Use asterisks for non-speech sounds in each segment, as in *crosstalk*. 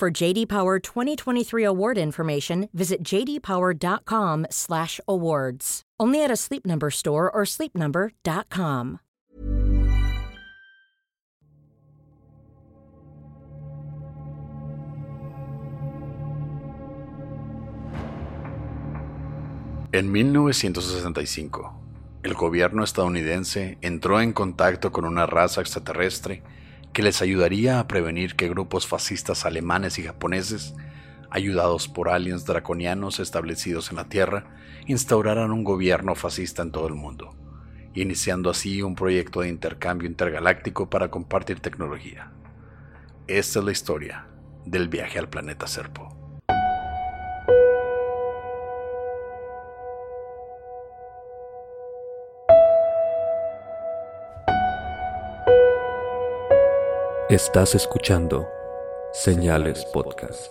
For JD Power 2023 award information, visit jdpower.com/awards. Only at a Sleep Number store or sleepnumber.com. En 1965, el gobierno estadounidense entró en contacto con una raza extraterrestre que les ayudaría a prevenir que grupos fascistas alemanes y japoneses, ayudados por aliens draconianos establecidos en la Tierra, instauraran un gobierno fascista en todo el mundo, iniciando así un proyecto de intercambio intergaláctico para compartir tecnología. Esta es la historia del viaje al planeta Serpo. Estás escuchando Señales Podcast.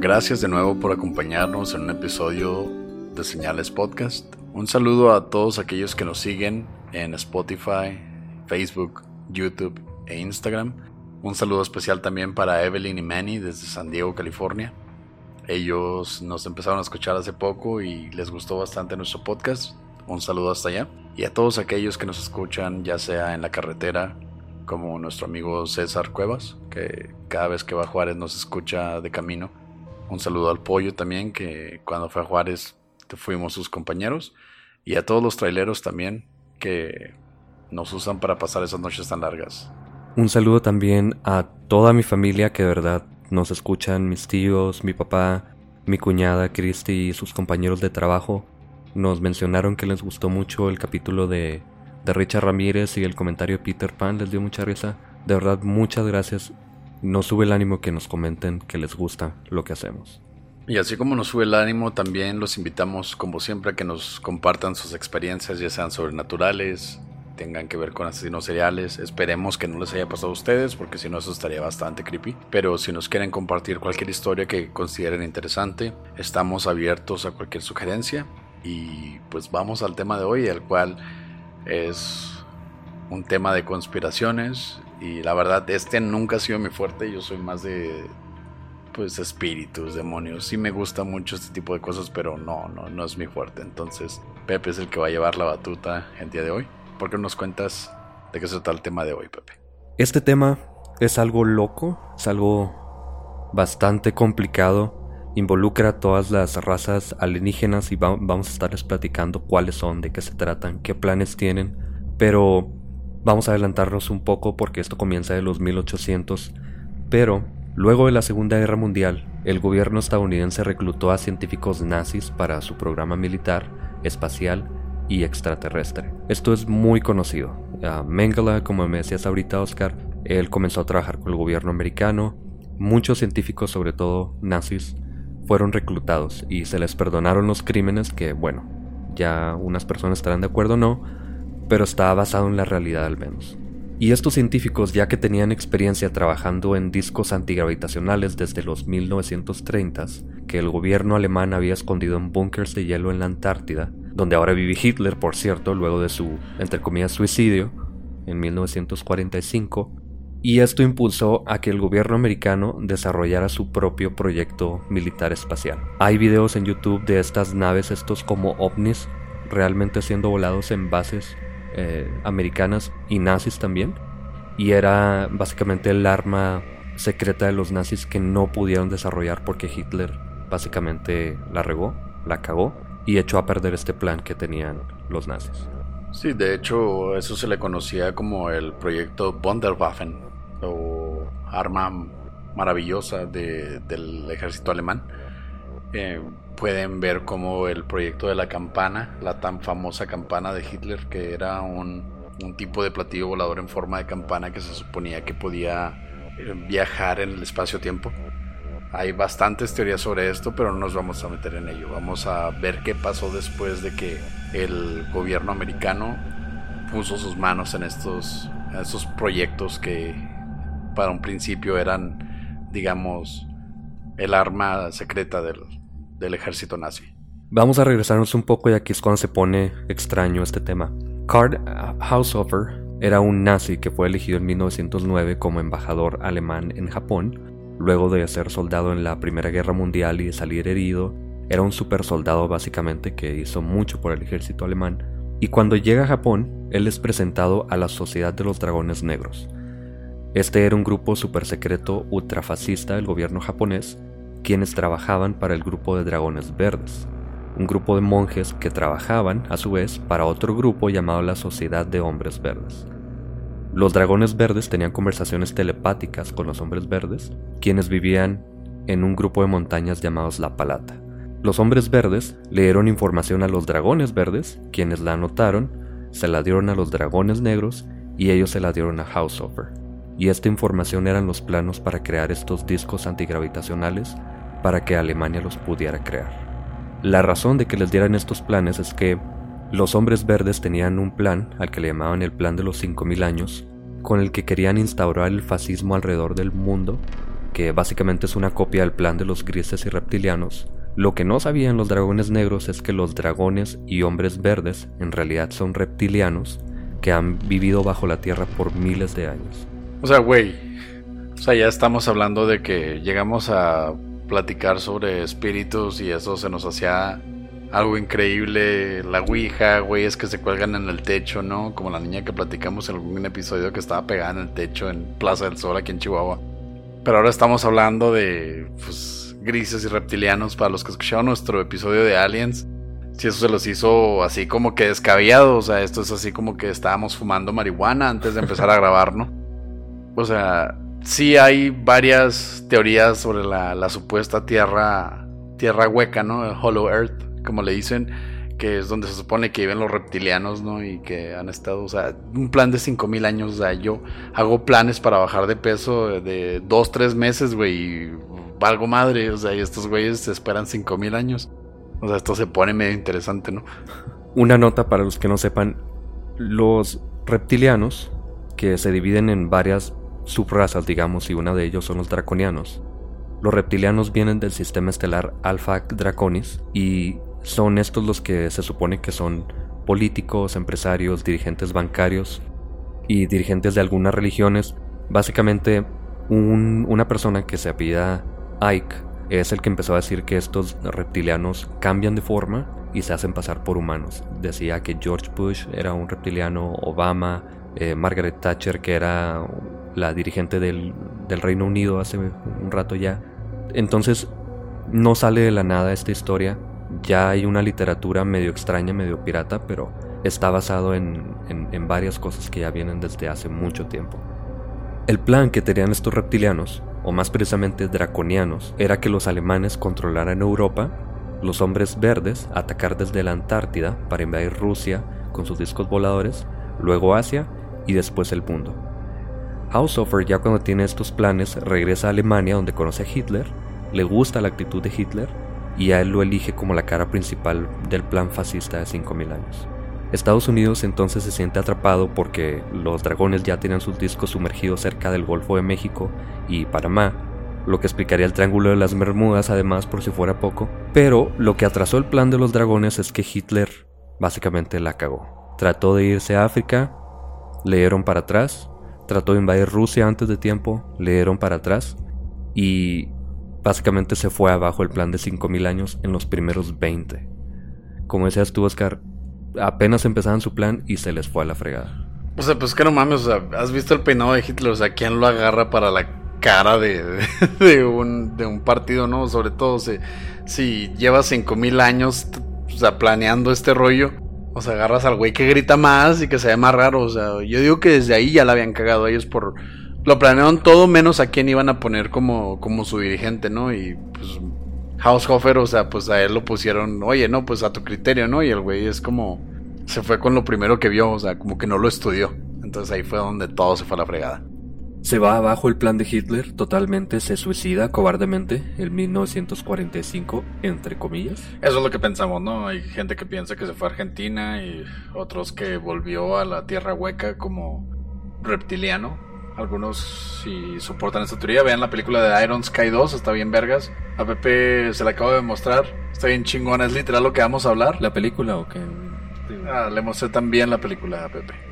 Gracias de nuevo por acompañarnos en un episodio de Señales Podcast. Un saludo a todos aquellos que nos siguen en Spotify, Facebook, YouTube e Instagram. Un saludo especial también para Evelyn y Manny desde San Diego, California. Ellos nos empezaron a escuchar hace poco y les gustó bastante nuestro podcast. Un saludo hasta allá. Y a todos aquellos que nos escuchan, ya sea en la carretera, como nuestro amigo César Cuevas, que cada vez que va a Juárez nos escucha de camino. Un saludo al pollo también, que cuando fue a Juárez fuimos sus compañeros. Y a todos los traileros también, que nos usan para pasar esas noches tan largas. Un saludo también a toda mi familia que de verdad nos escuchan, mis tíos, mi papá, mi cuñada Christy y sus compañeros de trabajo. Nos mencionaron que les gustó mucho el capítulo de, de Richard Ramírez y el comentario de Peter Pan, les dio mucha risa. De verdad, muchas gracias. Nos sube el ánimo que nos comenten que les gusta lo que hacemos. Y así como nos sube el ánimo, también los invitamos, como siempre, a que nos compartan sus experiencias, ya sean sobrenaturales, tengan que ver con asesinos seriales. Esperemos que no les haya pasado a ustedes, porque si no, eso estaría bastante creepy. Pero si nos quieren compartir cualquier historia que consideren interesante, estamos abiertos a cualquier sugerencia. Y pues vamos al tema de hoy, el cual es un tema de conspiraciones. Y la verdad, este nunca ha sido mi fuerte. Yo soy más de pues espíritus, demonios. Sí me gusta mucho este tipo de cosas, pero no, no, no es mi fuerte. Entonces, Pepe es el que va a llevar la batuta el día de hoy. ¿Por qué nos cuentas de qué se trata el tema de hoy, Pepe? Este tema es algo loco, es algo bastante complicado. Involucra a todas las razas alienígenas y vamos a estarles platicando cuáles son, de qué se tratan, qué planes tienen. Pero vamos a adelantarnos un poco porque esto comienza de los 1800. Pero luego de la Segunda Guerra Mundial, el gobierno estadounidense reclutó a científicos nazis para su programa militar, espacial extraterrestre. Esto es muy conocido. Mengele, como me decías ahorita Oscar, él comenzó a trabajar con el gobierno americano. Muchos científicos, sobre todo nazis, fueron reclutados y se les perdonaron los crímenes que, bueno, ya unas personas estarán de acuerdo o no, pero está basado en la realidad al menos. Y estos científicos, ya que tenían experiencia trabajando en discos antigravitacionales desde los 1930s, que el gobierno alemán había escondido en búnkers de hielo en la Antártida, donde ahora vive Hitler, por cierto, luego de su, entre suicidio en 1945, y esto impulsó a que el gobierno americano desarrollara su propio proyecto militar espacial. Hay videos en YouTube de estas naves, estos como ovnis, realmente siendo volados en bases eh, americanas y nazis también, y era básicamente el arma secreta de los nazis que no pudieron desarrollar porque Hitler básicamente la regó, la cagó y echó a perder este plan que tenían los nazis. Sí, de hecho eso se le conocía como el proyecto Wunderwaffen o arma maravillosa del ejército alemán. Eh, pueden ver como el proyecto de la campana, la tan famosa campana de Hitler, que era un, un tipo de platillo volador en forma de campana que se suponía que podía eh, viajar en el espacio-tiempo. Hay bastantes teorías sobre esto, pero no nos vamos a meter en ello. Vamos a ver qué pasó después de que el gobierno americano puso sus manos en estos, estos proyectos que para un principio eran, digamos, el arma secreta del, del ejército nazi. Vamos a regresarnos un poco y aquí es cuando se pone extraño este tema. Karl Haushofer era un nazi que fue elegido en 1909 como embajador alemán en Japón, luego de ser soldado en la Primera Guerra Mundial y salir herido. Era un super soldado básicamente que hizo mucho por el ejército alemán. Y cuando llega a Japón, él es presentado a la Sociedad de los Dragones Negros. Este era un grupo super secreto ultrafascista del gobierno japonés quienes trabajaban para el grupo de dragones verdes, un grupo de monjes que trabajaban, a su vez, para otro grupo llamado la Sociedad de Hombres Verdes. Los dragones verdes tenían conversaciones telepáticas con los hombres verdes, quienes vivían en un grupo de montañas llamados La Palata. Los hombres verdes le dieron información a los dragones verdes, quienes la anotaron, se la dieron a los dragones negros y ellos se la dieron a Houseover y esta información eran los planos para crear estos discos antigravitacionales para que Alemania los pudiera crear. La razón de que les dieran estos planes es que los hombres verdes tenían un plan, al que le llamaban el plan de los 5000 años, con el que querían instaurar el fascismo alrededor del mundo, que básicamente es una copia del plan de los grises y reptilianos. Lo que no sabían los dragones negros es que los dragones y hombres verdes en realidad son reptilianos que han vivido bajo la tierra por miles de años. O sea, güey. O sea, ya estamos hablando de que llegamos a platicar sobre espíritus y eso se nos hacía algo increíble. La Ouija, güey, es que se cuelgan en el techo, ¿no? Como la niña que platicamos en algún episodio que estaba pegada en el techo en Plaza del Sol aquí en Chihuahua. Pero ahora estamos hablando de, pues, grises y reptilianos. Para los que escucharon nuestro episodio de Aliens, si eso se los hizo así como que descabellado. O sea, esto es así como que estábamos fumando marihuana antes de empezar a grabar, ¿no? O sea, sí hay varias teorías sobre la, supuesta tierra, tierra hueca, ¿no? Hollow Earth, como le dicen, que es donde se supone que viven los reptilianos, ¿no? Y que han estado, o sea, un plan de 5000 años, o sea, yo hago planes para bajar de peso de 2, 3 meses, güey, y valgo madre, o sea, y estos güeyes se esperan 5000 años. O sea, esto se pone medio interesante, ¿no? Una nota para los que no sepan, los reptilianos, que se dividen en varias subrazas, digamos, y una de ellos son los draconianos. Los reptilianos vienen del sistema estelar Alpha Draconis y son estos los que se supone que son políticos, empresarios, dirigentes bancarios y dirigentes de algunas religiones. Básicamente, una persona que se apellida Ike es el que empezó a decir que estos reptilianos cambian de forma y se hacen pasar por humanos. Decía que George Bush era un reptiliano, Obama, eh, Margaret Thatcher, que era la dirigente del, Reino Unido hace un rato ya. Entonces, no sale de la nada esta historia. Ya hay una literatura medio extraña, medio pirata, pero está basado en, en, varias cosas que ya vienen desde hace mucho tiempo. El plan que tenían estos reptilianos, o más precisamente draconianos, era que los alemanes controlaran Europa, los hombres verdes atacar desde la Antártida para invadir Rusia con sus discos voladores, luego Asia y después el mundo. Haushofer ya cuando tiene estos planes regresa a Alemania donde conoce a Hitler, le gusta la actitud de Hitler y a él lo elige como la cara principal del plan fascista de 5.000 años. Estados Unidos entonces se siente atrapado porque los dragones ya tienen sus discos sumergidos cerca del Golfo de México y Panamá, lo que explicaría el Triángulo de las Bermudas además por si fuera poco, pero lo que atrasó el plan de los dragones es que Hitler básicamente la cagó. Trató de irse a África, le dieron para atrás trató de invadir Rusia antes de tiempo, le dieron para atrás y básicamente se fue abajo el plan de 5000 años en los primeros 20. Como decías tú, Oscar, apenas empezaban su plan y se les fue a la fregada. O sea, pues que no mames, o sea, has visto el peinado de Hitler, o sea, ¿quién lo agarra para la cara de, *laughs* de, un, partido, no? Sobre todo si, si lleva 5000 años, planeando este rollo o sea, agarras al güey que grita más y que se ve más raro. O sea, yo digo que desde ahí ya la habían cagado ellos por, lo planearon todo menos a quién iban a poner como, como su dirigente, ¿no? Y pues Haushofer, o sea, pues a él lo pusieron, oye, no, pues a tu criterio, ¿no? Y el güey es como, se fue con lo primero que vio, o sea, como que no lo estudió. Entonces ahí fue donde todo se fue a la fregada. Se va abajo el plan de Hitler, totalmente se suicida cobardemente en 1945, entre comillas. Eso es lo que pensamos, ¿no? Hay gente que piensa que se fue a Argentina y otros que volvió a la tierra hueca como reptiliano. Algunos si soportan esta teoría, vean la película de Iron Sky 2, está bien vergas. A Pepe se la acabo de mostrar, está bien chingona, es literal lo que vamos a hablar. ¿La película o qué? Ah, le mostré también la película a Pepe.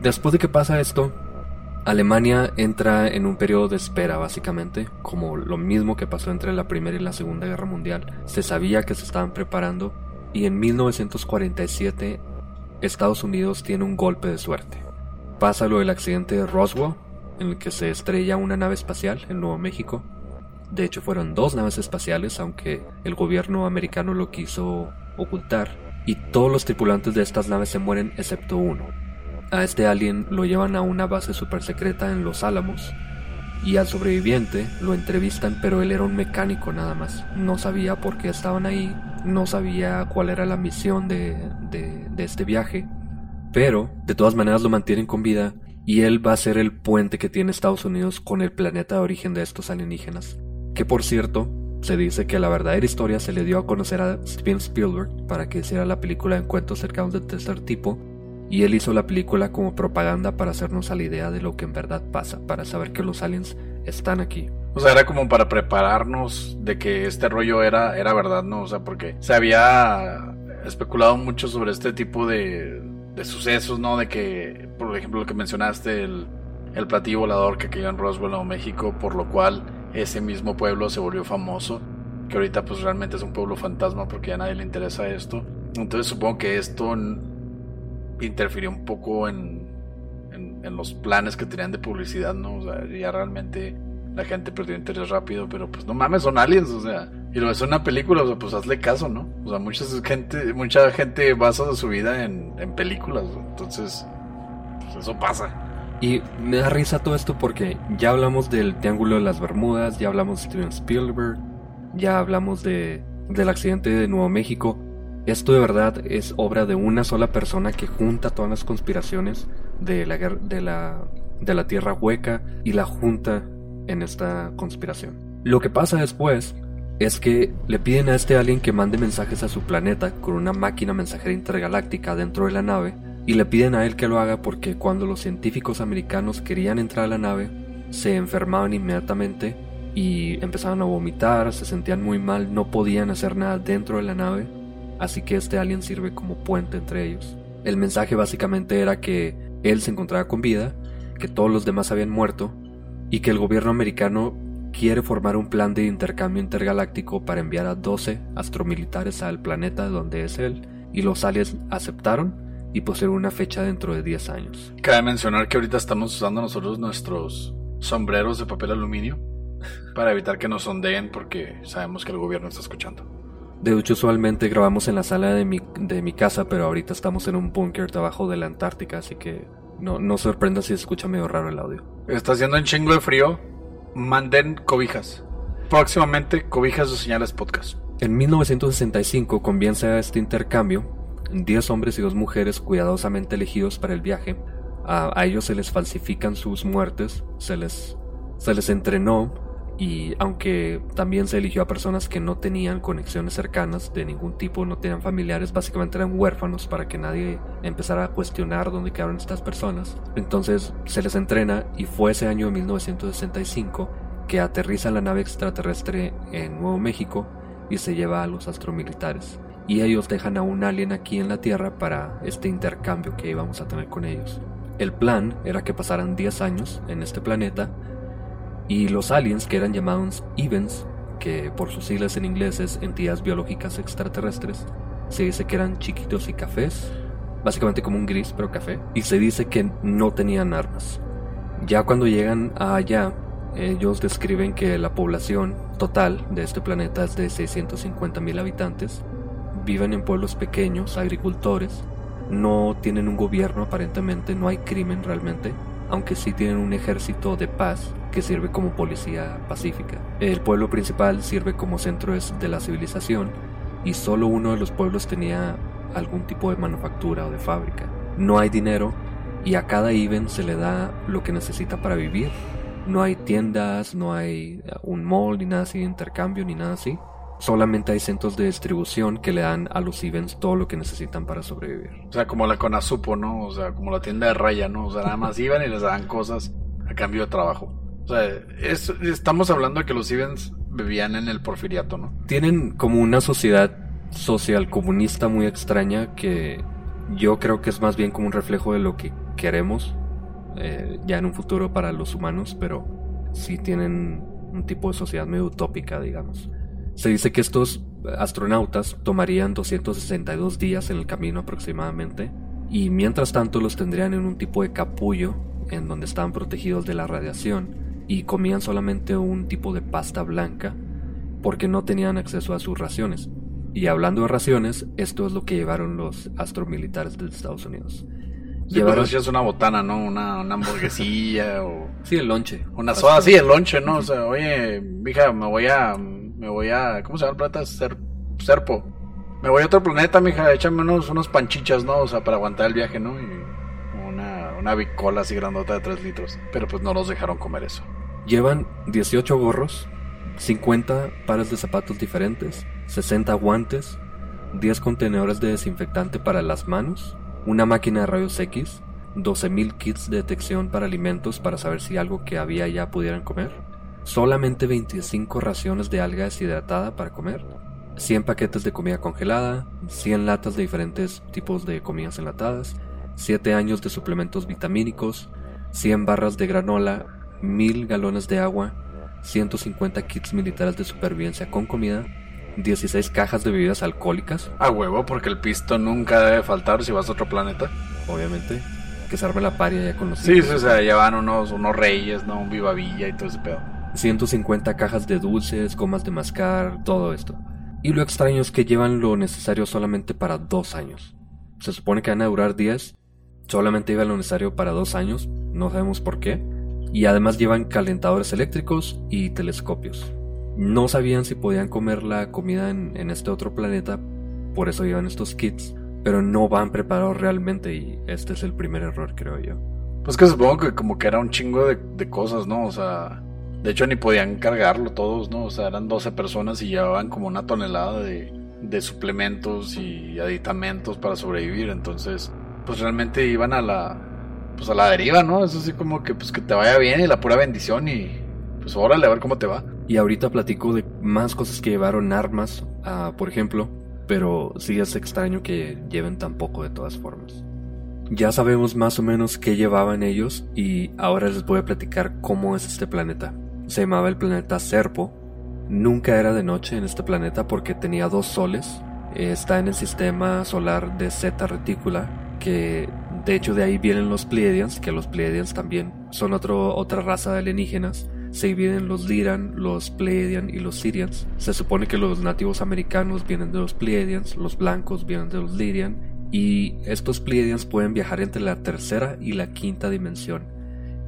Después de que pasa esto, Alemania entra en un periodo de espera básicamente, como lo mismo que pasó entre la Primera y la Segunda Guerra Mundial. Se sabía que se estaban preparando y en 1947 Estados Unidos tiene un golpe de suerte. Pasa lo del accidente de Roswell, en el que se estrella una nave espacial en Nuevo México. De hecho fueron dos naves espaciales, aunque el gobierno americano lo quiso ocultar, y todos los tripulantes de estas naves se mueren excepto uno, a este alien lo llevan a una base super secreta en Los Álamos y al sobreviviente lo entrevistan pero él era un mecánico nada más. No sabía por qué estaban ahí, no sabía cuál era la misión de este viaje, pero de todas maneras lo mantienen con vida y él va a ser el puente que tiene Estados Unidos con el planeta de origen de estos alienígenas. Que por cierto, se dice que la verdadera historia se le dio a conocer a Steven Spielberg para que hiciera la película Encuentros cercanos del tercer tipo y él hizo la película como propaganda para hacernos a la idea de lo que en verdad pasa, para saber que los aliens están aquí. O sea, era como para prepararnos de que este rollo era, era verdad, ¿no? O sea, porque se había especulado mucho sobre este tipo de, sucesos, ¿no? De que, por ejemplo, lo que mencionaste, el, el platillo volador que cayó en Roswell, Nuevo México, por lo cual ese mismo pueblo se volvió famoso, que ahorita pues realmente es un pueblo fantasma porque ya a nadie le interesa esto. Entonces supongo que esto interfirió un poco en, en, los planes que tenían de publicidad, ¿no? O sea, ya realmente la gente perdió interés rápido, pero pues no mames, son aliens, o sea, y lo es una película, o sea, pues hazle caso, ¿no? O sea, mucha gente, mucha gente basa su vida en, en películas, entonces, pues eso pasa. Y me da risa todo esto porque ya hablamos del Triángulo de las Bermudas, ya hablamos de Steven Spielberg, ya hablamos de, del accidente de Nuevo México, esto de verdad es obra de una sola persona que junta todas las conspiraciones de la, de la, de la Tierra Hueca y la junta en esta conspiración. Lo que pasa después es que le piden a este alien que mande mensajes a su planeta con una máquina mensajera intergaláctica dentro de la nave y le piden a él que lo haga porque cuando los científicos americanos querían entrar a la nave se enfermaban inmediatamente y empezaban a vomitar, se sentían muy mal, no podían hacer nada dentro de la nave así que este alien sirve como puente entre ellos. El mensaje básicamente era que él se encontraba con vida, que todos los demás habían muerto, y que el gobierno americano quiere formar un plan de intercambio intergaláctico para enviar a 12 astromilitares al planeta donde es él, y los aliens aceptaron y pusieron una fecha dentro de 10 años. Cabe mencionar que ahorita estamos usando nosotros nuestros sombreros de papel aluminio para evitar que nos sondeen porque sabemos que el gobierno está escuchando. De hecho, usualmente grabamos en la sala de mi, de mi casa, pero ahorita estamos en un búnker debajo de la Antártica, así que no, no sorprenda si se escucha medio raro el audio. Está haciendo un chingo de frío. Manden cobijas. Próximamente, cobijas de señales podcast. En 1965 comienza este intercambio. 10 hombres y dos mujeres cuidadosamente elegidos para el viaje. A, a ellos se les falsifican sus muertes, se les, se les entrenó y aunque también se eligió a personas que no tenían conexiones cercanas de ningún tipo, no tenían familiares, básicamente eran huérfanos para que nadie empezara a cuestionar dónde quedaron estas personas. Entonces se les entrena y fue ese año de 1965 que aterriza la nave extraterrestre en Nuevo México y se lleva a los astromilitares. y ellos dejan a un alien aquí en la Tierra para este intercambio que íbamos a tener con ellos. El plan era que pasaran 10 años en este planeta y los aliens que eran llamados Evens, que por sus siglas en inglés es entidades biológicas extraterrestres, se dice que eran chiquitos y cafés, básicamente como un gris pero café, y se dice que no tenían armas. Ya cuando llegan allá, ellos describen que la población total de este planeta es de 650 mil habitantes, viven en pueblos pequeños, agricultores, no tienen un gobierno aparentemente, no hay crimen realmente, aunque sí tienen un ejército de paz que sirve como policía pacífica. El pueblo principal sirve como centro de la civilización y solo uno de los pueblos tenía algún tipo de manufactura o de fábrica. No hay dinero y a cada Even se le da lo que necesita para vivir. No hay tiendas, no hay un mall ni nada así, intercambio ni nada así. Solamente hay centros de distribución que le dan a los Evens todo lo que necesitan para sobrevivir. O sea, como la Conasupo, ¿no? O sea, como la tienda de raya, ¿no? O sea, nada más iban y les daban cosas a cambio de trabajo. O sea, estamos hablando de que los Evens vivían en el porfiriato, ¿no? Tienen como una sociedad social comunista muy extraña que yo creo que es más bien como un reflejo de lo que queremos eh, ya en un futuro para los humanos, pero sí tienen un tipo de sociedad medio utópica, digamos. Se dice que estos astronautas tomarían 262 días en el camino aproximadamente y mientras tanto los tendrían en un tipo de capullo en donde estaban protegidos de la radiación y comían solamente un tipo de pasta blanca porque no tenían acceso a sus raciones. Y hablando de raciones, esto es lo que llevaron los astromilitares de Estados Unidos. Sí, llevaron es una botana, ¿no? Una, una hamburguesilla *laughs* o... Sí, el lonche. Una soda, sí, el lonche, ¿no? O sea, oye, mija, me voy a me voy a. ¿Cómo se llama el planeta? Ser, Serpo. Me voy a otro planeta, mija, échame unos, unos panchichas, ¿no? O sea, para aguantar el viaje, ¿no? Y una, una bicola así grandota de 3 litros. Pero pues no los dejaron comer eso. Llevan 18 gorros, 50 pares de zapatos diferentes, 60 guantes, 10 contenedores de desinfectante para las manos, una máquina de rayos X, 12.000 kits de detección para alimentos para saber si algo que había ya pudieran comer, solamente 25 raciones de alga deshidratada para comer, 100 paquetes de comida congelada, 100 latas de diferentes tipos de comidas enlatadas, 7 años de suplementos vitamínicos, 100 barras de granola, 1000 galones de agua, 150 kits militares de supervivencia con comida, 16 cajas de bebidas alcohólicas. A huevo, porque el pisto nunca debe faltar si vas a otro planeta. Obviamente. Que se arme la paria ya con los... Sí, sí, o sea, llevan unos, unos reyes, ¿no? Un vivavilla y todo ese pedo. 150 cajas de dulces, gomas de mascar, todo esto. Y lo extraño es que llevan lo necesario solamente para dos años. Se supone que van a durar 10, solamente llevan lo necesario para dos años, no sabemos por qué. Y además llevan calentadores eléctricos y telescopios. No sabían si podían comer la comida en, este otro planeta, por eso llevan estos kits, pero no van preparados realmente y este es el primer error, creo yo. Pues que supongo que como que era un chingo de, de cosas, ¿no? O sea, de hecho, ni podían cargarlo todos, ¿no? O sea, eran 12 personas y llevaban como una tonelada de, de suplementos y aditamentos para sobrevivir. Entonces, pues realmente iban a la, pues a la deriva, ¿no? Eso sí como que, pues que te vaya bien y la pura bendición y pues órale a ver cómo te va. Y ahorita platico de más cosas que llevaron armas, uh, por ejemplo, pero sí es extraño que lleven tan poco de todas formas. Ya sabemos más o menos qué llevaban ellos y ahora les voy a platicar cómo es este planeta se llamaba el planeta Serpo. Nunca era de noche en este planeta porque tenía dos soles. Está en el sistema solar de Zeta Reticula, que de hecho de ahí vienen los Pleiadians, que los Pleiadians también son otro, otra raza de alienígenas. Se dividen los Liran, los Pleiadian y los Sirians. Se supone que los nativos americanos vienen de los Pleiadians, los blancos vienen de los Lyrian, y estos Pleiadians pueden viajar entre la tercera y la quinta dimensión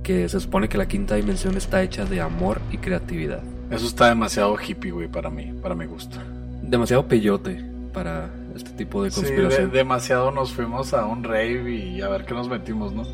que se supone que la quinta dimensión está hecha de amor y creatividad. Eso está demasiado hippie, güey, para mí, para mi gusto. Demasiado peyote para este tipo de conspiración. Sí, demasiado nos fuimos a un rave y a ver qué nos metimos, ¿no?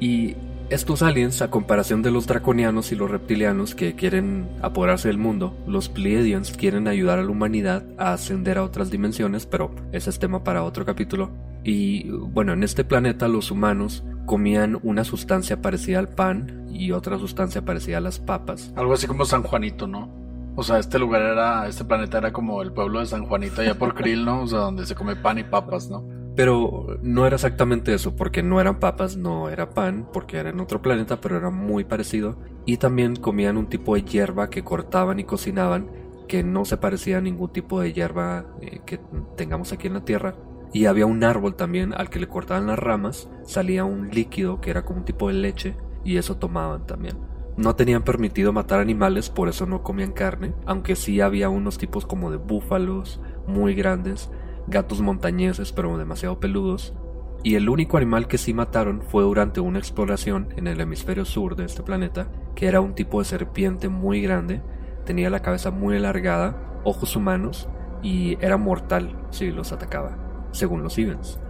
Y estos aliens, a comparación de los draconianos y los reptilianos que quieren apoderarse del mundo, los Pleiadians quieren ayudar a la humanidad a ascender a otras dimensiones, pero ese es tema para otro capítulo. Y bueno, en este planeta los humanos comían una sustancia parecida al pan y otra sustancia parecida a las papas. Algo así como San Juanito, ¿no? O sea, este lugar era, este planeta era como el pueblo de San Juanito allá por Krill, ¿no? O sea, donde se come pan y papas, ¿no? Pero no era exactamente eso, porque no eran papas, no era pan, porque era en otro planeta, pero era muy parecido. Y también comían un tipo de hierba que cortaban y cocinaban, que no se parecía a ningún tipo de hierba eh, que tengamos aquí en la Tierra. Y había un árbol también al que le cortaban las ramas, salía un líquido que era como un tipo de leche, y eso tomaban también. No tenían permitido matar animales, por eso no comían carne, aunque sí había unos tipos como de búfalos muy grandes, gatos montañeses pero demasiado peludos, y el único animal que sí mataron fue durante una exploración en el hemisferio sur de este planeta, que era un tipo de serpiente muy grande, tenía la cabeza muy alargada, ojos humanos, y era mortal si los atacaba, según los Evans.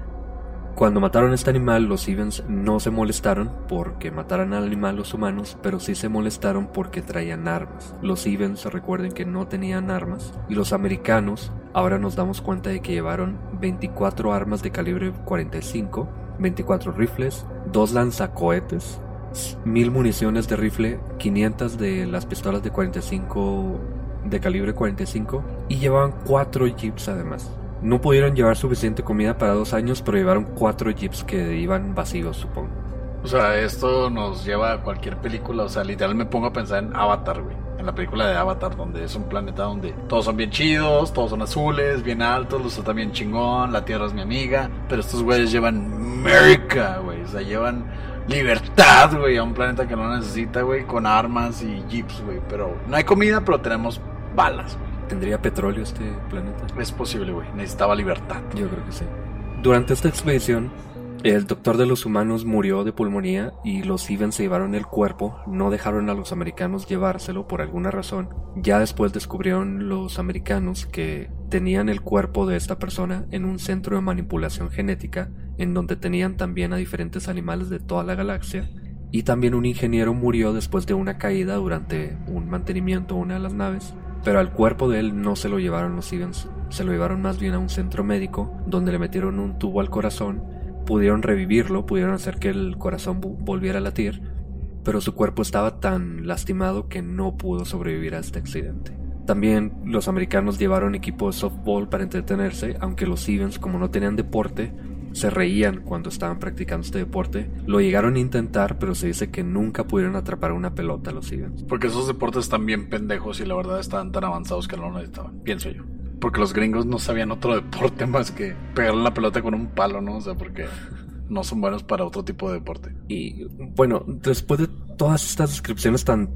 Cuando mataron a este animal, los Evans no se molestaron porque mataran al animal los humanos, pero sí se molestaron porque traían armas. Los Evans recuerden que no tenían armas y los americanos ahora nos damos cuenta de que llevaron 24 armas de calibre 45, 24 rifles, dos lanzacohetes, mil municiones de rifle, 500 de las pistolas de 45 de calibre 45 y llevaban 4 jeeps además. No pudieron llevar suficiente comida para dos años, pero llevaron cuatro jeeps que iban vacíos, supongo. O sea, esto nos lleva a cualquier película. O sea, literal me pongo a pensar en Avatar, güey. En la película de Avatar, donde es un planeta donde todos son bien chidos, todos son azules, bien altos, los tratan bien chingón, la tierra es mi amiga. Pero estos güeyes llevan América, güey. O sea, llevan libertad, güey, a un planeta que no necesita, güey, con armas y jeeps, güey. Pero no hay comida, pero tenemos balas. ¿Tendría petróleo este planeta? Es posible, güey. Necesitaba libertad. Yo creo que sí. Durante esta expedición, el doctor de los humanos murió de pulmonía y los Evans se llevaron el cuerpo, no dejaron a los americanos llevárselo por alguna razón. Ya después descubrieron los americanos que tenían el cuerpo de esta persona en un centro de manipulación genética, en donde tenían también a diferentes animales de toda la galaxia. Y también un ingeniero murió después de una caída durante un mantenimiento de una de las naves pero al cuerpo de él no se lo llevaron los Evans, se lo llevaron más bien a un centro médico donde le metieron un tubo al corazón, pudieron revivirlo, pudieron hacer que el corazón volviera a latir, pero su cuerpo estaba tan lastimado que no pudo sobrevivir a este accidente. También los americanos llevaron equipo de softball para entretenerse, aunque los Evans, como no tenían deporte, se reían cuando estaban practicando este deporte. Lo llegaron a intentar, pero se dice que nunca pudieron atrapar una pelota los Evans. Porque esos deportes están bien pendejos y la verdad estaban tan avanzados que no lo necesitaban, pienso yo. Porque los gringos no sabían otro *laughs* deporte más que pegarle la pelota con un palo, ¿no? O sea, porque no son buenos para otro tipo de deporte. Y bueno, después de todas estas descripciones tan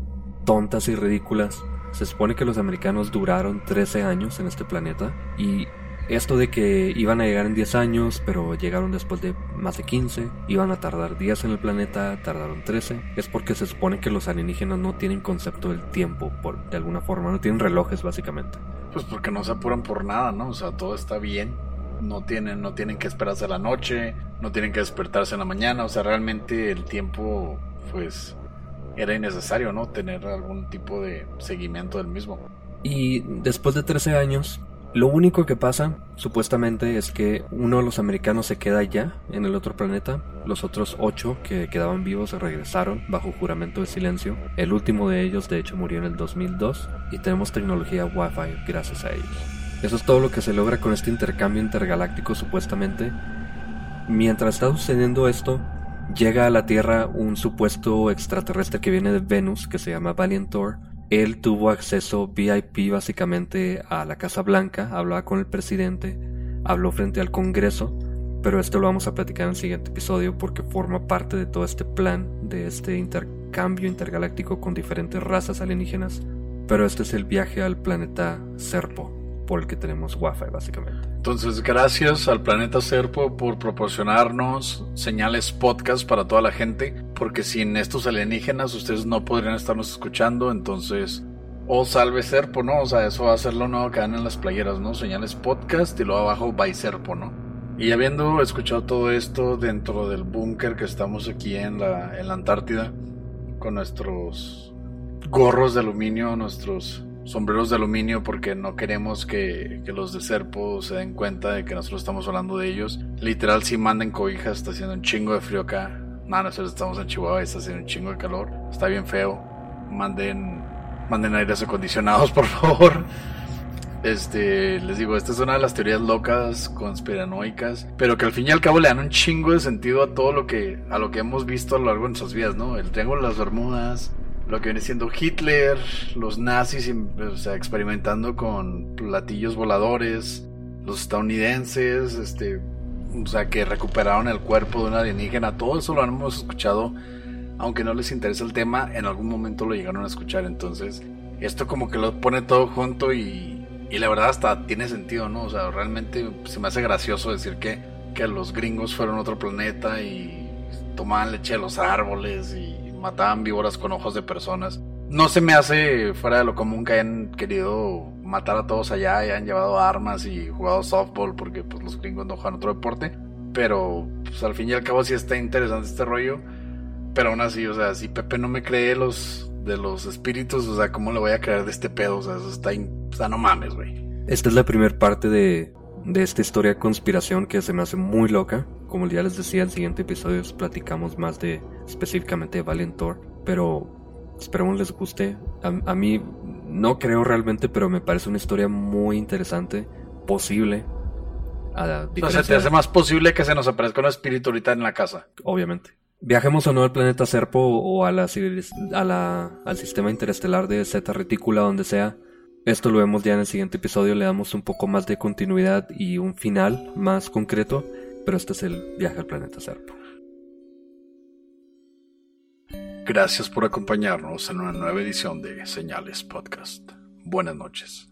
tontas y ridículas, se supone que los americanos duraron 13 años en este planeta y esto de que iban a llegar en 10 años, pero llegaron después de más de 15, iban a tardar días en el planeta, tardaron 13, es porque se supone que los alienígenas no tienen concepto del tiempo, por, de alguna forma, no tienen relojes básicamente. Pues porque no se apuran por nada, ¿no? O sea, todo está bien, no tienen, no tienen que esperarse a la noche, no tienen que despertarse en la mañana, o sea, realmente el tiempo, pues, era innecesario, ¿no? Tener algún tipo de seguimiento del mismo. Y después de 13 años, lo único que pasa, supuestamente, es que uno de los americanos se queda ya en el otro planeta. Los otros ocho que quedaban vivos regresaron bajo juramento de silencio. El último de ellos, de hecho, murió en el 2002 y tenemos tecnología Wi-Fi gracias a ellos. Eso es todo lo que se logra con este intercambio intergaláctico, supuestamente. Mientras está sucediendo esto, llega a la Tierra un supuesto extraterrestre que viene de Venus, que se llama Valiantor él tuvo acceso VIP básicamente a la Casa Blanca, hablaba con el presidente, habló frente al Congreso, pero esto lo vamos a platicar en el siguiente episodio porque forma parte de todo este plan, de este intercambio intergaláctico con diferentes razas alienígenas. Pero este es el viaje al planeta Serpo, por el que tenemos Wi-Fi básicamente. Entonces, gracias al planeta Serpo por proporcionarnos señales podcast para toda la gente, porque sin estos alienígenas ustedes no podrían estarnos escuchando, entonces, o salve Serpo, ¿no? O sea, eso va a ser lo nuevo que dan en las playeras, ¿no? Señales podcast y luego abajo by Serpo, ¿no? Y habiendo escuchado todo esto dentro del búnker que estamos aquí en la, en la Antártida, con nuestros gorros de aluminio, nuestros sombreros de aluminio porque no queremos que, los de Serpo se den cuenta de que nosotros estamos hablando de ellos. Literal, si manden cobijas, está haciendo un chingo de frío acá. No, nosotros estamos en Chihuahua está haciendo un chingo de calor. Está bien feo. Manden manden aires acondicionados, *laughs* por favor. Este, les digo, esta es una de las teorías locas, conspiranoicas, pero que al fin y al cabo le dan un chingo de sentido a todo lo que, a lo que hemos visto a lo largo de nuestras vidas, ¿no? El Triángulo de las Bermudas, lo que viene siendo Hitler, los nazis, o sea, experimentando con platillos voladores, los estadounidenses, este, o sea, que recuperaron el cuerpo de un alienígena, todo eso lo hemos escuchado, aunque no les interese el tema, en algún momento lo llegaron a escuchar, entonces, esto como que lo pone todo junto y y la verdad hasta tiene sentido, ¿no? O sea, realmente se me hace gracioso decir que, que los gringos fueron a otro planeta y tomaban leche de los árboles y mataban víboras con ojos de personas. No se me hace fuera de lo común que hayan querido matar a todos allá y hayan llevado armas y jugado softball porque pues los gringos no juegan otro deporte. Pero pues al fin y al cabo sí está interesante este rollo. Pero aún así, o sea, si Pepe no me cree los de los espíritus, o sea, ¿cómo le voy a creer de este pedo? O sea, eso está... O sea, no mames, güey. Esta es la primera parte de, de esta historia de conspiración que se me hace muy loca. Como ya les decía, en el siguiente episodio platicamos más de específicamente de Valentor. Pero esperemos les guste. A, mí no creo realmente, pero me parece una historia muy interesante, posible. o sea, te hace más posible que se nos aparezca un espíritu ahorita en la casa. Obviamente. Viajemos o no al planeta Serpo o a la, a la, al sistema interestelar de Zeta Reticula, donde sea. Esto lo vemos ya en el siguiente episodio, le damos un poco más de continuidad y un final más concreto, pero este es el viaje al planeta Serpo. Gracias por acompañarnos en una nueva edición de Señales Podcast. Buenas noches.